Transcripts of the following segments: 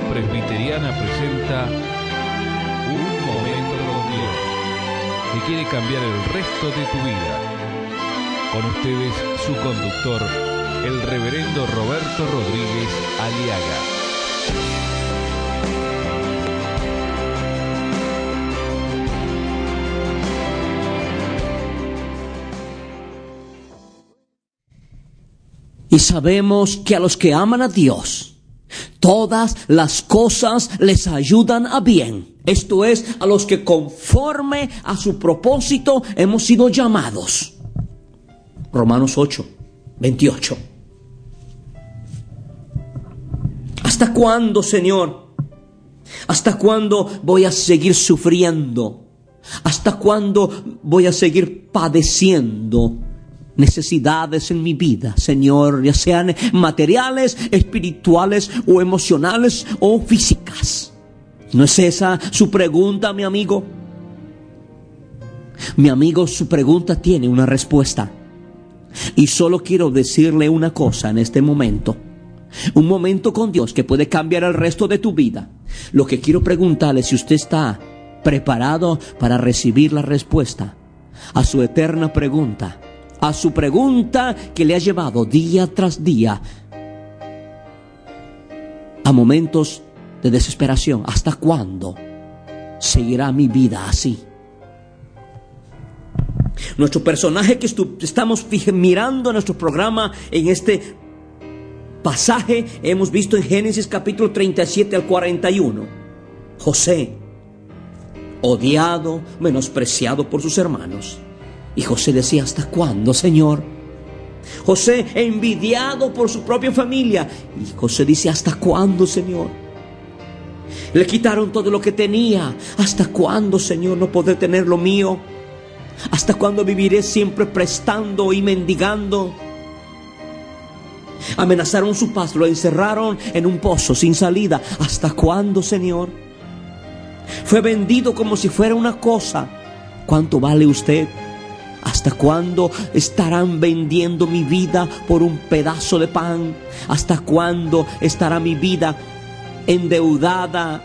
Presbiteriana presenta Un Momento con Dios, que quiere cambiar el resto de tu vida. Con ustedes, su conductor, el reverendo Roberto Rodríguez Aliaga. Y sabemos que a los que aman a Dios, todas las cosas les ayudan a bien. Esto es, a los que conforme a su propósito hemos sido llamados. Romanos 8, 28. ¿Hasta cuándo, Señor? ¿Hasta cuándo voy a seguir sufriendo? ¿Hasta cuándo voy a seguir padeciendo? Necesidades en mi vida, Señor, ya sean materiales, espirituales o emocionales o físicas. ¿No es esa su pregunta, mi amigo? Mi amigo, su pregunta tiene una respuesta. Y solo quiero decirle una cosa en este momento. Un momento con Dios que puede cambiar el resto de tu vida. Lo que quiero preguntarle es si usted está preparado para recibir la respuesta a su eterna pregunta a su pregunta que le ha llevado día tras día a momentos de desesperación. ¿Hasta cuándo seguirá mi vida así? Nuestro personaje que estamos mirando en nuestro programa en este pasaje hemos visto en Génesis capítulo 37 al 41. José, odiado, menospreciado por sus hermanos y José decía, ¿hasta cuándo, Señor? José envidiado por su propia familia. Y José dice, ¿hasta cuándo, Señor? Le quitaron todo lo que tenía. ¿Hasta cuándo, Señor, no podré tener lo mío? ¿Hasta cuándo viviré siempre prestando y mendigando? Amenazaron su paz, lo encerraron en un pozo sin salida. ¿Hasta cuándo, Señor? Fue vendido como si fuera una cosa. ¿Cuánto vale usted? ¿Hasta cuándo estarán vendiendo mi vida por un pedazo de pan? ¿Hasta cuándo estará mi vida endeudada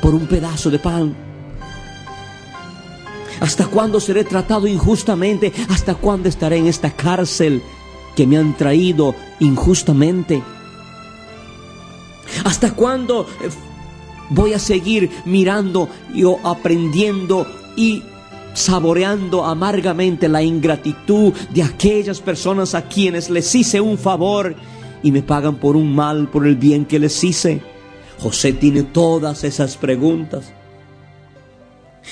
por un pedazo de pan? ¿Hasta cuándo seré tratado injustamente? ¿Hasta cuándo estaré en esta cárcel que me han traído injustamente? ¿Hasta cuándo eh, voy a seguir mirando y aprendiendo y saboreando amargamente la ingratitud de aquellas personas a quienes les hice un favor y me pagan por un mal por el bien que les hice. José tiene todas esas preguntas.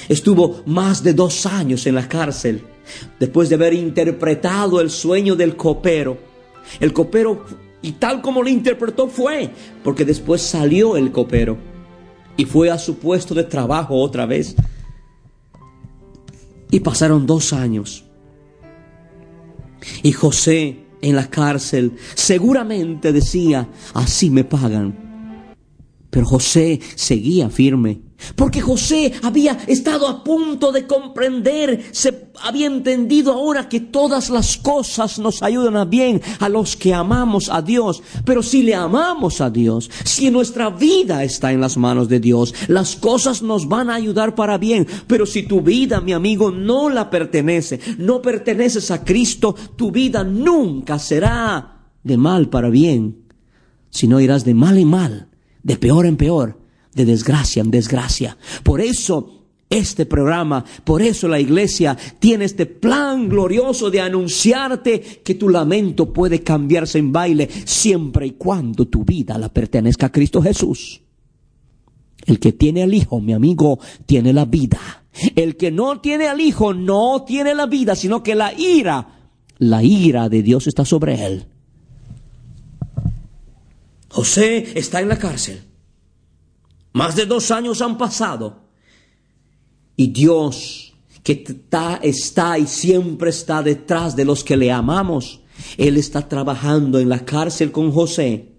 Estuvo más de dos años en la cárcel después de haber interpretado el sueño del copero. El copero, y tal como lo interpretó fue, porque después salió el copero y fue a su puesto de trabajo otra vez. Y pasaron dos años. Y José en la cárcel seguramente decía, así me pagan. Pero José seguía firme porque José había estado a punto de comprender, se había entendido ahora que todas las cosas nos ayudan a bien a los que amamos a Dios. Pero si le amamos a Dios, si nuestra vida está en las manos de Dios, las cosas nos van a ayudar para bien. Pero si tu vida, mi amigo, no la pertenece, no perteneces a Cristo, tu vida nunca será de mal para bien, sino irás de mal en mal, de peor en peor de desgracia en desgracia. Por eso este programa, por eso la iglesia tiene este plan glorioso de anunciarte que tu lamento puede cambiarse en baile siempre y cuando tu vida la pertenezca a Cristo Jesús. El que tiene al Hijo, mi amigo, tiene la vida. El que no tiene al Hijo no tiene la vida, sino que la ira, la ira de Dios está sobre él. José está en la cárcel. Más de dos años han pasado. Y Dios, que está, está y siempre está detrás de los que le amamos, Él está trabajando en la cárcel con José.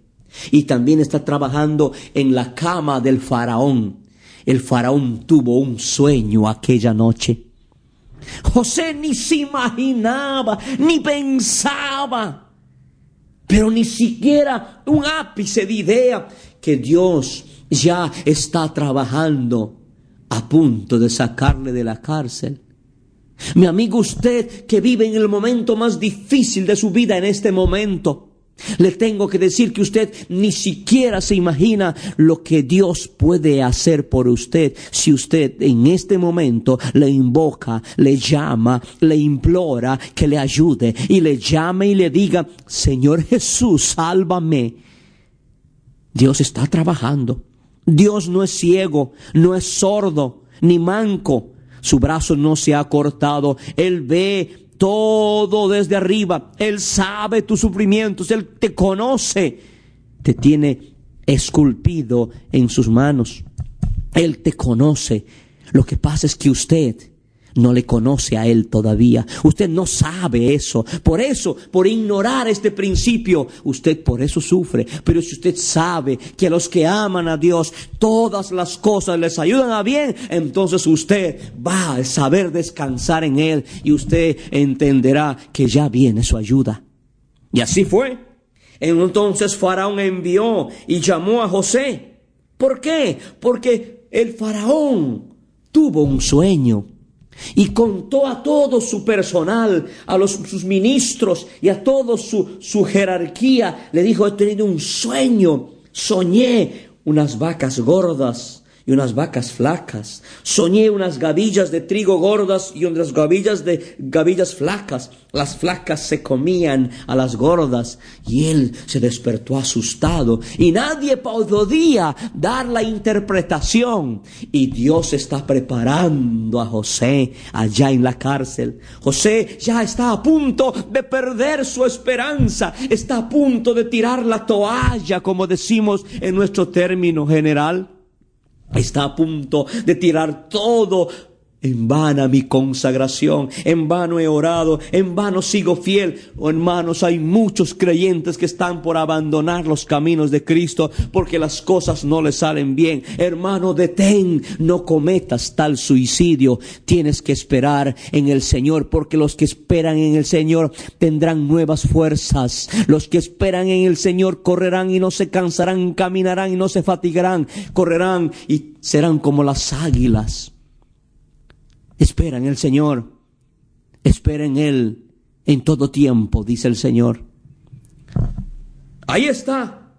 Y también está trabajando en la cama del faraón. El faraón tuvo un sueño aquella noche. José ni se imaginaba, ni pensaba pero ni siquiera un ápice de idea que Dios ya está trabajando a punto de sacarle de la cárcel. Mi amigo, usted que vive en el momento más difícil de su vida en este momento, le tengo que decir que usted ni siquiera se imagina lo que Dios puede hacer por usted si usted en este momento le invoca, le llama, le implora que le ayude y le llame y le diga, Señor Jesús, sálvame. Dios está trabajando. Dios no es ciego, no es sordo, ni manco. Su brazo no se ha cortado. Él ve todo desde arriba. Él sabe tus sufrimientos. Él te conoce. Te tiene esculpido en sus manos. Él te conoce. Lo que pasa es que usted no le conoce a Él todavía. Usted no sabe eso. Por eso, por ignorar este principio, usted por eso sufre. Pero si usted sabe que a los que aman a Dios, todas las cosas les ayudan a bien, entonces usted va a saber descansar en Él y usted entenderá que ya viene su ayuda. Y así fue. Entonces Faraón envió y llamó a José. ¿Por qué? Porque el faraón tuvo un sueño y contó a todo su personal, a los, sus ministros y a toda su, su jerarquía. Le dijo, he tenido un sueño, soñé unas vacas gordas y unas vacas flacas. Soñé unas gavillas de trigo gordas y unas gavillas de gavillas flacas. Las flacas se comían a las gordas y él se despertó asustado y nadie podía dar la interpretación. Y Dios está preparando a José allá en la cárcel. José ya está a punto de perder su esperanza, está a punto de tirar la toalla, como decimos en nuestro término general está a punto de tirar todo en vana mi consagración, en vano he orado, en vano sigo fiel. Oh, hermanos, hay muchos creyentes que están por abandonar los caminos de Cristo porque las cosas no les salen bien. Hermano, detén, no cometas tal suicidio. Tienes que esperar en el Señor porque los que esperan en el Señor tendrán nuevas fuerzas. Los que esperan en el Señor correrán y no se cansarán, caminarán y no se fatigarán, correrán y serán como las águilas. Espera en el Señor. Espera en Él en todo tiempo, dice el Señor. Ahí está.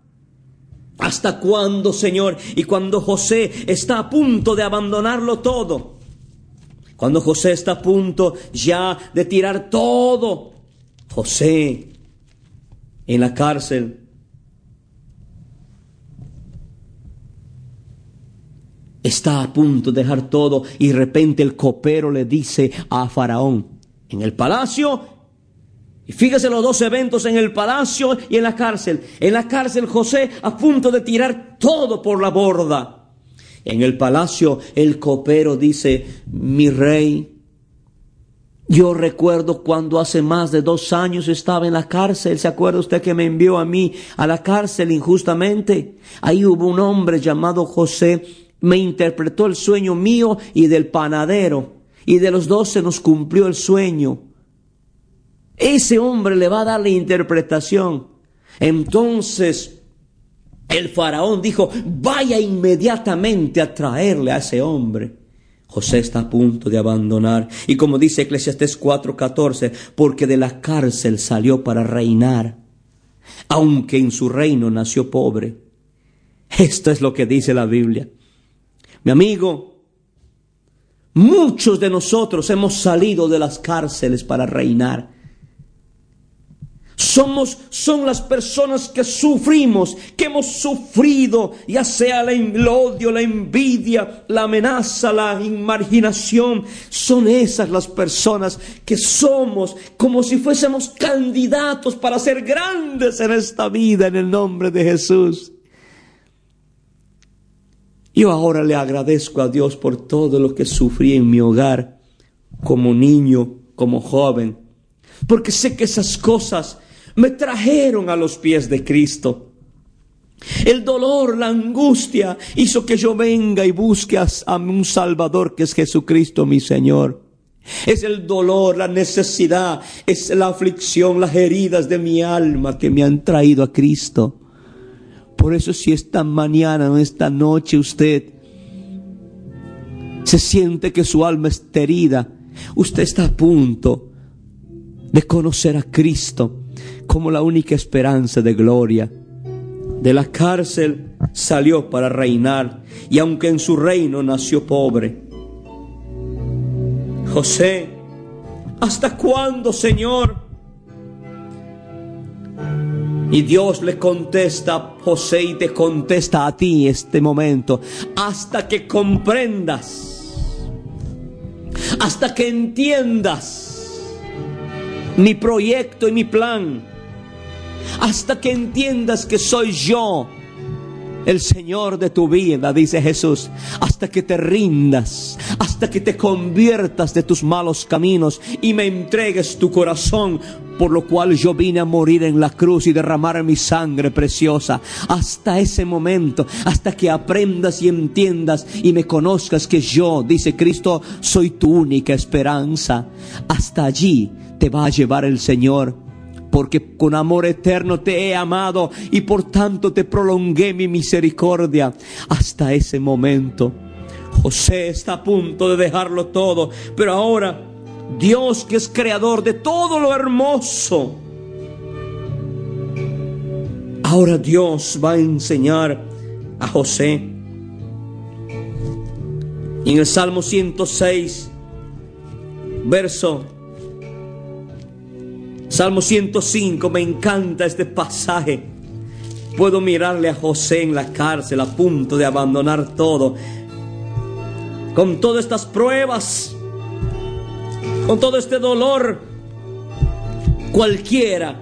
¿Hasta cuándo, Señor? Y cuando José está a punto de abandonarlo todo. Cuando José está a punto ya de tirar todo. José en la cárcel está a punto de dejar todo y de repente el copero le dice a Faraón, en el palacio, y fíjese los dos eventos en el palacio y en la cárcel. En la cárcel José a punto de tirar todo por la borda. En el palacio el copero dice, mi rey, yo recuerdo cuando hace más de dos años estaba en la cárcel. ¿Se acuerda usted que me envió a mí a la cárcel injustamente? Ahí hubo un hombre llamado José me interpretó el sueño mío y del panadero, y de los dos se nos cumplió el sueño. Ese hombre le va a dar la interpretación. Entonces el faraón dijo, vaya inmediatamente a traerle a ese hombre. José está a punto de abandonar. Y como dice Eclesiastes 4:14, porque de la cárcel salió para reinar, aunque en su reino nació pobre. Esto es lo que dice la Biblia. Mi amigo, muchos de nosotros hemos salido de las cárceles para reinar. Somos, son las personas que sufrimos, que hemos sufrido, ya sea el odio, la envidia, la amenaza, la imaginación. Son esas las personas que somos como si fuésemos candidatos para ser grandes en esta vida en el nombre de Jesús. Yo ahora le agradezco a Dios por todo lo que sufrí en mi hogar, como niño, como joven, porque sé que esas cosas me trajeron a los pies de Cristo. El dolor, la angustia hizo que yo venga y busque a, un Salvador que es Jesucristo mi Señor. Es el dolor, la necesidad, es la aflicción, las heridas de mi alma que me han traído a Cristo. Por eso si esta mañana o esta noche usted se siente que su alma está herida, usted está a punto de conocer a Cristo como la única esperanza de gloria. De la cárcel salió para reinar y aunque en su reino nació pobre. José, ¿hasta cuándo, Señor? Y Dios le contesta José y te contesta a ti este momento, hasta que comprendas, hasta que entiendas mi proyecto y mi plan hasta que entiendas que soy yo el Señor de tu vida, dice Jesús, hasta que te rindas, hasta que te conviertas de tus malos caminos y me entregues tu corazón, por lo cual yo vine a morir en la cruz y derramar mi sangre preciosa. Hasta ese momento, hasta que aprendas y entiendas y me conozcas que yo, dice Cristo, soy tu única esperanza. Hasta allí te va a llevar el Señor porque con amor eterno te he amado y por tanto te prolongué mi misericordia hasta ese momento. José está a punto de dejarlo todo, pero ahora Dios que es creador de todo lo hermoso, ahora Dios va a enseñar a José. en el Salmo 106, verso Salmo 105, me encanta este pasaje. Puedo mirarle a José en la cárcel a punto de abandonar todo. Con todas estas pruebas, con todo este dolor, cualquiera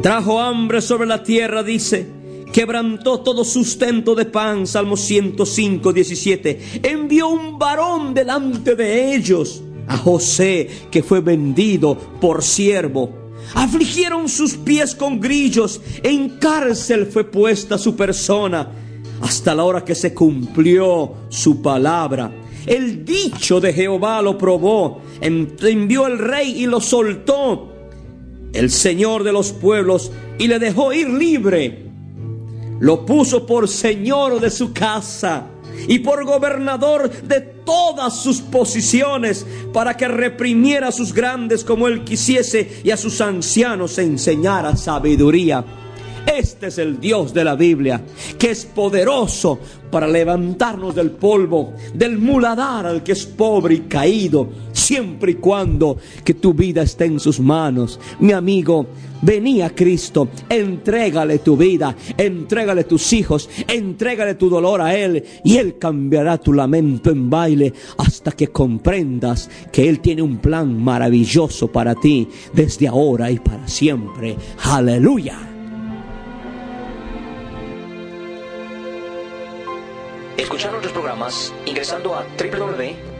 trajo hambre sobre la tierra, dice, quebrantó todo sustento de pan, Salmo 105, 17. Envió un varón delante de ellos a José que fue vendido por siervo. Afligieron sus pies con grillos, en cárcel fue puesta su persona, hasta la hora que se cumplió su palabra. El dicho de Jehová lo probó, envió el rey y lo soltó, el Señor de los pueblos, y le dejó ir libre. Lo puso por señor de su casa y por gobernador de todas sus posiciones, para que reprimiera a sus grandes como él quisiese y a sus ancianos enseñara sabiduría. Este es el Dios de la Biblia, que es poderoso para levantarnos del polvo, del muladar al que es pobre y caído, siempre y cuando que tu vida esté en sus manos. Mi amigo, vení a Cristo, entrégale tu vida, entrégale tus hijos, entrégale tu dolor a Él y Él cambiará tu lamento en baile hasta que comprendas que Él tiene un plan maravilloso para ti desde ahora y para siempre. Aleluya. Escuchar nuestros programas ingresando a